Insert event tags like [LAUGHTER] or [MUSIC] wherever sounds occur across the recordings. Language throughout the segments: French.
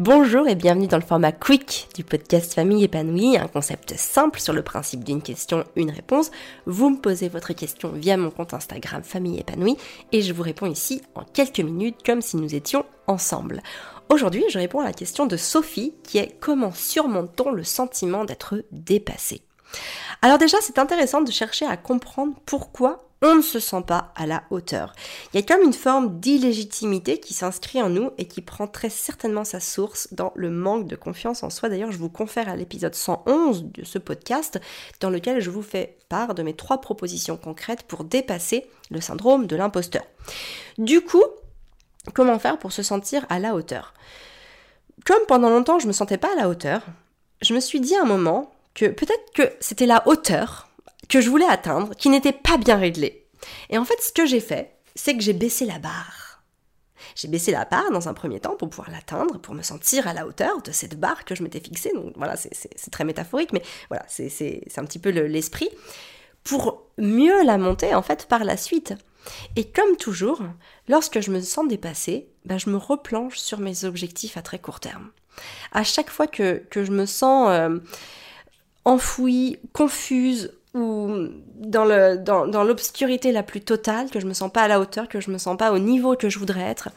Bonjour et bienvenue dans le format Quick du podcast Famille épanouie, un concept simple sur le principe d'une question, une réponse. Vous me posez votre question via mon compte Instagram Famille épanouie et je vous réponds ici en quelques minutes comme si nous étions ensemble. Aujourd'hui, je réponds à la question de Sophie qui est comment surmonte-t-on le sentiment d'être dépassé? Alors déjà, c'est intéressant de chercher à comprendre pourquoi on ne se sent pas à la hauteur. Il y a comme une forme d'illégitimité qui s'inscrit en nous et qui prend très certainement sa source dans le manque de confiance en soi. D'ailleurs, je vous confère à l'épisode 111 de ce podcast dans lequel je vous fais part de mes trois propositions concrètes pour dépasser le syndrome de l'imposteur. Du coup, comment faire pour se sentir à la hauteur? Comme pendant longtemps je me sentais pas à la hauteur, je me suis dit à un moment que peut-être que c'était la hauteur que je voulais atteindre qui n'était pas bien réglé. Et en fait, ce que j'ai fait, c'est que j'ai baissé la barre. J'ai baissé la barre dans un premier temps pour pouvoir l'atteindre, pour me sentir à la hauteur de cette barre que je m'étais fixée. Donc voilà, c'est très métaphorique, mais voilà, c'est un petit peu l'esprit. pour mieux la monter en fait par la suite. Et comme toujours, lorsque je me sens dépassée, ben, je me replonge sur mes objectifs à très court terme. À chaque fois que, je me sens euh, enfouie, confuse, ou dans le dans, l'obscurité la plus totale, que je me sens pas à la hauteur, que je me sens pas au niveau que je voudrais être,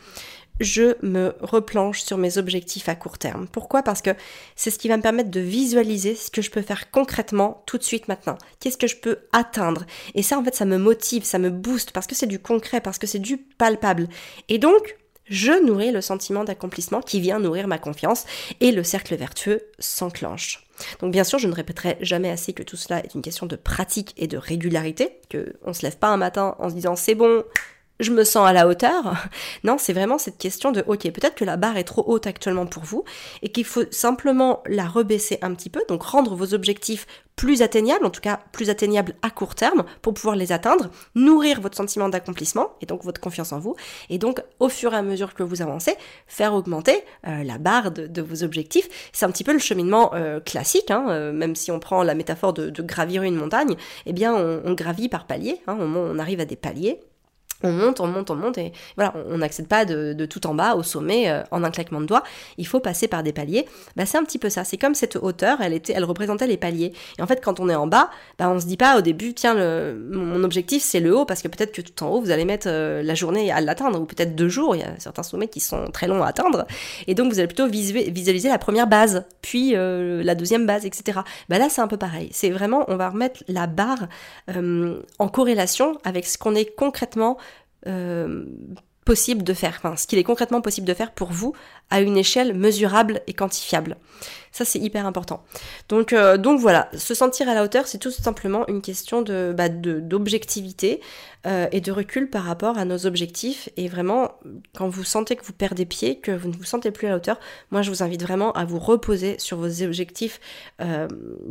je me replanche sur mes objectifs à court terme. Pourquoi? Parce que c'est ce qui va me permettre de visualiser ce que je peux faire concrètement tout de suite maintenant. Qu'est-ce que je peux atteindre? Et ça, en fait, ça me motive, ça me booste, parce que c'est du concret, parce que c'est du palpable. Et donc, je nourris le sentiment d'accomplissement qui vient nourrir ma confiance et le cercle vertueux s'enclenche. Donc bien sûr, je ne répéterai jamais assez que tout cela est une question de pratique et de régularité, que on se lève pas un matin en se disant c'est bon, je me sens à la hauteur. [LAUGHS] Non, c'est vraiment cette question de, ok, peut-être que la barre est trop haute actuellement pour vous et qu'il faut simplement la rebaisser un petit peu, donc rendre vos objectifs plus atteignables, en tout cas plus atteignables à court terme pour pouvoir les atteindre, nourrir votre sentiment d'accomplissement et donc votre confiance en vous, et donc au fur et à mesure que vous avancez, faire augmenter euh, la barre de, vos objectifs. C'est un petit peu le cheminement euh, classique, hein, euh, même si on prend la métaphore de, gravir une montagne, eh bien on, gravit par paliers, hein, on arrive à des paliers on monte, on monte, on monte, et voilà, on n'accède pas de, tout en bas au sommet euh, en un claquement de doigts. Il faut passer par des paliers. Bah, c'est un petit peu ça. C'est comme cette hauteur, elle était, elle représentait les paliers. Et en fait, quand on est en bas, bah, on se dit pas au début, tiens, mon objectif c'est le haut, parce que peut-être que tout en haut vous allez mettre euh, la journée à l'atteindre, ou peut-être deux jours. Il y a certains sommets qui sont très longs à atteindre, et donc vous allez plutôt visualiser la première base, puis euh, la deuxième base, etc. Bah là, c'est un peu pareil. C'est vraiment, on va remettre la barre en corrélation avec ce qu'on est concrètement euh, possible de faire, enfin ce qu'il est concrètement possible de faire pour vous à une échelle mesurable et quantifiable. Ça c'est hyper important. Donc, euh, donc voilà, se sentir à la hauteur, c'est tout simplement une question de bah, d'objectivité euh, et de recul par rapport à nos objectifs. Et vraiment, quand vous sentez que vous perdez pied, que vous ne vous sentez plus à la hauteur, moi je vous invite vraiment à vous reposer sur vos objectifs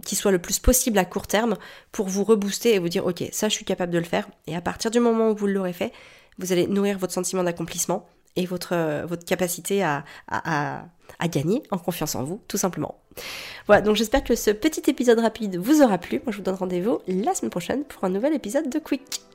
qui soient le plus possible à court terme pour vous rebooster et vous dire ok, ça je suis capable de le faire. Et à partir du moment où vous l'aurez fait, vous allez nourrir votre sentiment d'accomplissement et votre, euh, votre capacité à, à, à, gagner en confiance en vous, tout simplement. Voilà, donc j'espère que ce petit épisode rapide vous aura plu. Moi, je vous donne rendez-vous la semaine prochaine pour un nouvel épisode de Quick.